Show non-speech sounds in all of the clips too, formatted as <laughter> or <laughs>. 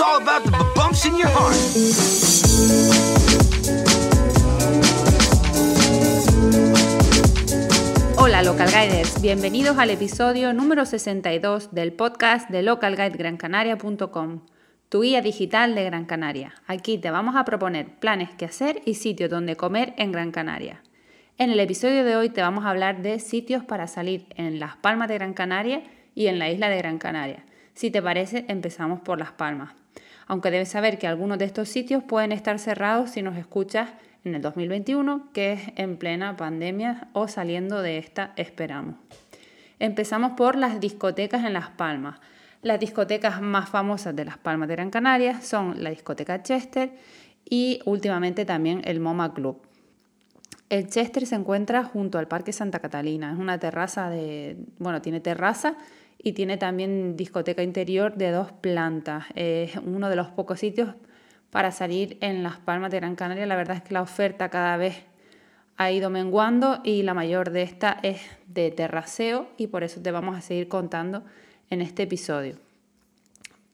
Bumps in your heart. Hola Local Guiders, bienvenidos al episodio número 62 del podcast de localguidegrancanaria.com, tu guía digital de Gran Canaria. Aquí te vamos a proponer planes que hacer y sitios donde comer en Gran Canaria. En el episodio de hoy te vamos a hablar de sitios para salir en Las Palmas de Gran Canaria y en la isla de Gran Canaria. Si te parece, empezamos por Las Palmas. Aunque debes saber que algunos de estos sitios pueden estar cerrados si nos escuchas en el 2021, que es en plena pandemia o saliendo de esta, esperamos. Empezamos por las discotecas en Las Palmas. Las discotecas más famosas de Las Palmas de Gran Canaria son la discoteca Chester y últimamente también el MoMA Club. El Chester se encuentra junto al Parque Santa Catalina. Es una terraza de, bueno, tiene terraza y tiene también discoteca interior de dos plantas. Es uno de los pocos sitios para salir en Las Palmas de Gran Canaria. La verdad es que la oferta cada vez ha ido menguando y la mayor de esta es de terraceo y por eso te vamos a seguir contando en este episodio.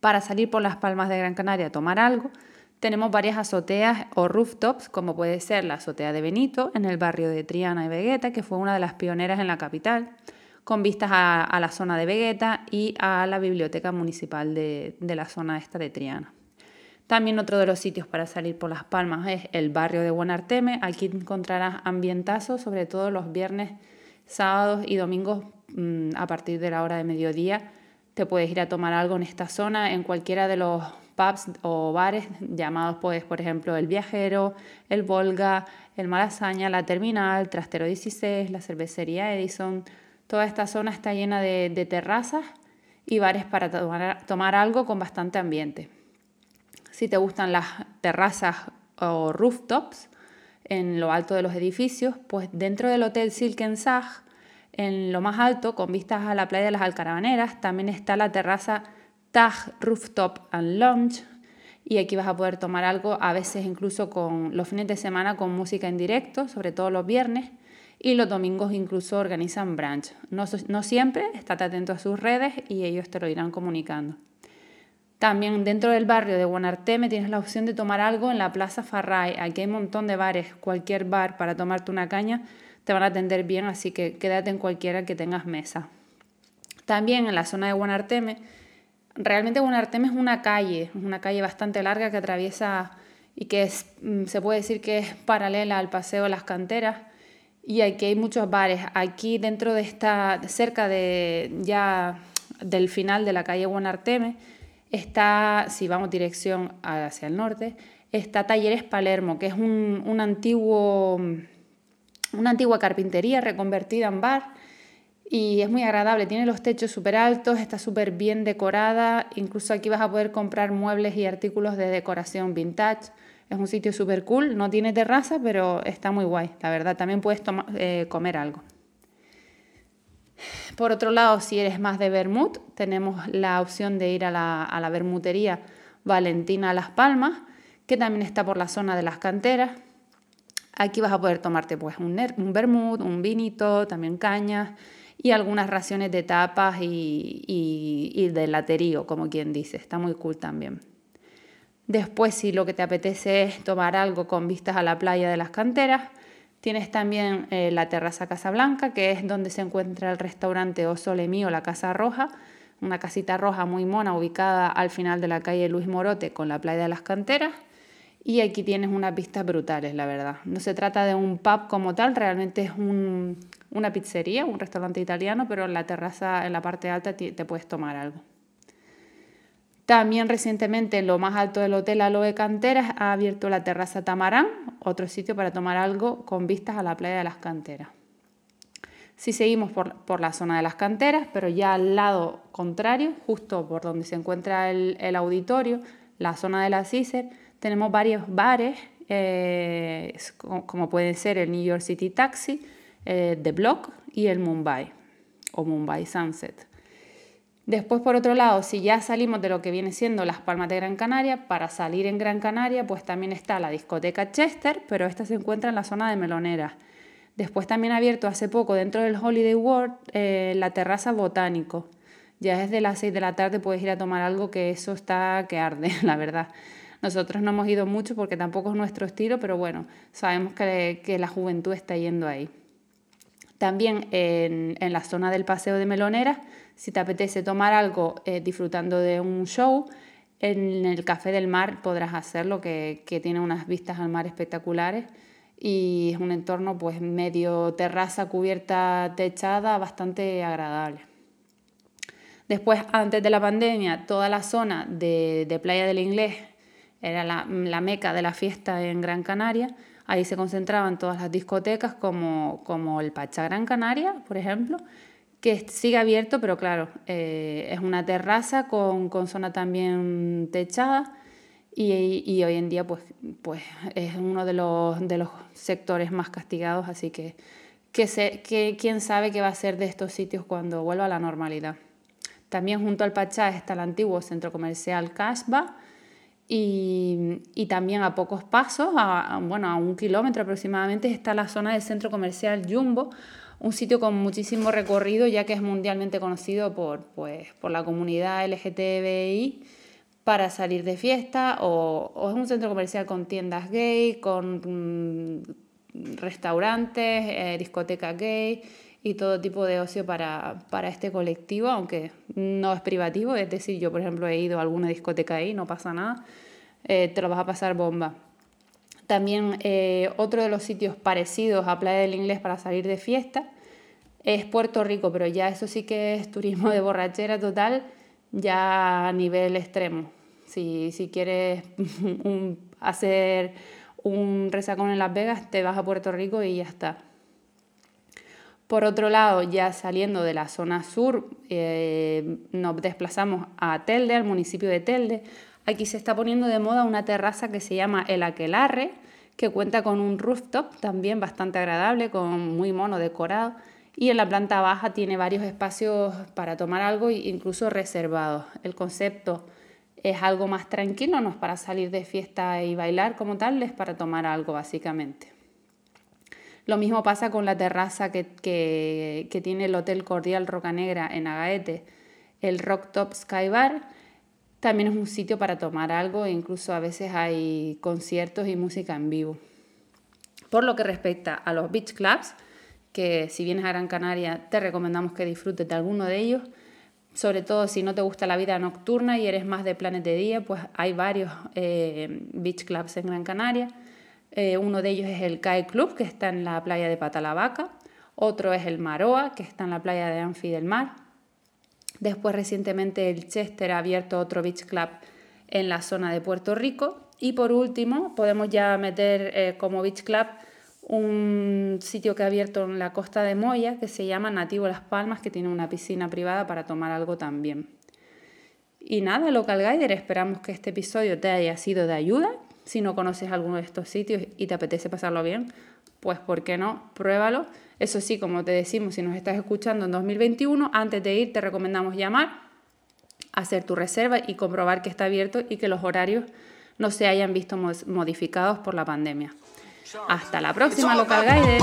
Para salir por Las Palmas de Gran Canaria a tomar algo, tenemos varias azoteas o rooftops, como puede ser la azotea de Benito en el barrio de Triana y Vegueta, que fue una de las pioneras en la capital con vistas a, la zona de Vegueta y a la biblioteca municipal de, la zona esta de Triana. También otro de los sitios para salir por Las Palmas es el barrio de Buenarteme. Aquí encontrarás ambientazos, sobre todo los viernes, sábados y domingos mm, a partir de la hora de mediodía. Te puedes ir a tomar algo en esta zona, en cualquiera de los pubs o bares llamados, pues, por ejemplo, El Viajero, El Volga, El Malasaña, La Terminal, Trastero 16, la Cervecería Edison, Toda esta zona está llena de, terrazas y bares para tomar, algo con bastante ambiente. Si te gustan las terrazas o rooftops en lo alto de los edificios, pues dentro del Hotel Silken Sag, en lo más alto, con vistas a la playa de las Alcaravaneras, también está la terraza Tag Rooftop and Lounge. Y aquí vas a poder tomar algo, a veces incluso con los fines de semana con música en directo, sobre todo los viernes y los domingos incluso organizan brunch. No, no siempre, estate atento a sus redes y ellos te lo irán comunicando. También dentro del barrio de Buenarteme tienes la opción de tomar algo en la Plaza Farray. Aquí hay un montón de bares, cualquier bar para tomarte una caña te van a atender bien, así que quédate en cualquiera que tengas mesa. También en la zona de Buenarteme, realmente Buenarteme es una calle, una calle bastante larga que atraviesa y que mm, se puede decir que es paralela al Paseo de las Canteras y aquí hay muchos bares. Aquí dentro de esta, cerca de ya del final de la calle Buenarteme, está, si vamos dirección hacia el norte, está Talleres Palermo, que es un, antiguo, una antigua carpintería reconvertida en bar y es muy agradable. Tiene los techos súper altos, está súper bien decorada. Incluso aquí vas a poder comprar muebles y artículos de decoración vintage. Es un sitio súper cool, no tiene terraza, pero está muy guay, la verdad. También puedes eh, comer algo. Por otro lado, si eres más de vermut, tenemos la opción de ir a la, a la vermutería Valentina Las Palmas, que también está por la zona de las canteras. Aquí vas a poder tomarte pues un, un un vinito, también cañas y algunas raciones de tapas y, y, y de laterío, como quien dice. Está muy cool también. Después, si lo que te apetece es tomar algo con vistas a la playa de las canteras, tienes también eh, la terraza Casablanca, que es donde se encuentra el restaurante O Sole Mío, la Casa Roja, una casita roja muy mona ubicada al final de la calle Luis Morote con la playa de las canteras. Y aquí tienes unas vistas brutales, la verdad. No se trata de un pub como tal, realmente es una pizzería, un restaurante italiano, pero en la terraza, en la parte alta, te puedes tomar algo. También recientemente en lo más alto del Hotel Aloe Canteras ha abierto la terraza Tamarán, otro sitio para tomar algo con vistas a la playa de las canteras. Si seguimos por, la zona de las canteras, pero ya al lado contrario, justo por donde se encuentra el, auditorio, la zona de la CICER, tenemos varios bares, eh, como pueden ser el New York City Taxi, eh, The Block y el Mumbai o Mumbai Sunset. Después, por otro lado, si ya salimos de lo que viene siendo las Palmas de Gran Canaria, para salir en Gran Canaria, pues también está la discoteca Chester, pero esta se encuentra en la zona de Melonera. Después también ha abierto hace poco dentro del Holiday World eh, la terraza Botánico. Ya desde las 6 de la tarde puedes ir a tomar algo que eso está que arde, <laughs> la verdad. Nosotros no hemos ido mucho porque tampoco es nuestro estilo, pero bueno, sabemos que, que la juventud está yendo ahí. También en, en, la zona del Paseo de Meloneras, si te apetece tomar algo eh, disfrutando de un show, en el Café del Mar podrás hacerlo, que, que tiene unas vistas al mar espectaculares y es un entorno pues medio terraza cubierta techada bastante agradable. Después, antes de la pandemia, toda la zona de, de Playa del Inglés era la, la, meca de la fiesta en Gran Canaria. Ahí se concentraban todas las discotecas como, como el Pacha Gran Canaria, por ejemplo, que sigue abierto, pero claro, eh, es una terraza con, con, zona también techada y, y, hoy en día pues, pues es uno de los, de los sectores más castigados, así que, que, se, que quién sabe qué va a ser de estos sitios cuando vuelva a la normalidad. También junto al Pachá está el antiguo centro comercial Casba y, y, también a pocos pasos, a, bueno, a un kilómetro aproximadamente, está la zona del centro comercial Jumbo, un sitio con muchísimo recorrido ya que es mundialmente conocido por, pues, por la comunidad LGTBI para salir de fiesta o, es un centro comercial con tiendas gay, con mm, restaurantes, eh, discotecas gay y todo tipo de ocio para, para, este colectivo, aunque no es privativo, es decir, yo por ejemplo he ido a alguna discoteca ahí, no pasa nada, eh, te lo vas a pasar bomba. También eh, otro de los sitios parecidos a Playa del Inglés para salir de fiesta es Puerto Rico, pero ya eso sí que es turismo de borrachera total, ya a nivel extremo. Si, si quieres <laughs> hacer un resacón en Las Vegas, te vas a Puerto Rico y ya está. Por otro lado, ya saliendo de la zona sur, eh, nos desplazamos a Telde, al municipio de Telde. Aquí se está poniendo de moda una terraza que se llama El Aquelarre, que cuenta con un rooftop también bastante agradable, con muy mono decorado. Y en la planta baja tiene varios espacios para tomar algo, incluso reservados. El concepto es algo más tranquilo, no es para salir de fiesta y bailar como tal, es para tomar algo básicamente. Lo mismo pasa con la terraza que, que, tiene el Hotel Cordial Roca Negra en Agaete, el Rock Top Sky Bar. También es un sitio para tomar algo e incluso a veces hay conciertos y música en vivo. Por lo que respecta a los beach clubs, que si vienes a Gran Canaria te recomendamos que disfrutes de alguno de ellos, sobre todo si no te gusta la vida nocturna y eres más de planes de día, pues hay varios eh, beach clubs en Gran Canaria. Eh, uno de ellos es el CAE Club, que está en la playa de Patalavaca. Otro es el Maroa, que está en la playa de Anfi del Mar. Después recientemente el Chester ha abierto otro beach club en la zona de Puerto Rico. Y por último podemos ya meter eh, como beach club un sitio que ha abierto en la costa de Moya que se llama Nativo Las Palmas, que tiene una piscina privada para tomar algo también. Y nada, Local Guider, esperamos que este episodio te haya sido de ayuda si no conoces alguno de estos sitios y te apetece pasarlo bien, pues ¿por qué no? Pruébalo. Eso sí, como te decimos, si nos estás escuchando en 2021, antes de ir te recomendamos llamar, hacer tu reserva y comprobar que está abierto y que los horarios no se hayan visto modificados por la pandemia. Hasta la próxima, Local Guide.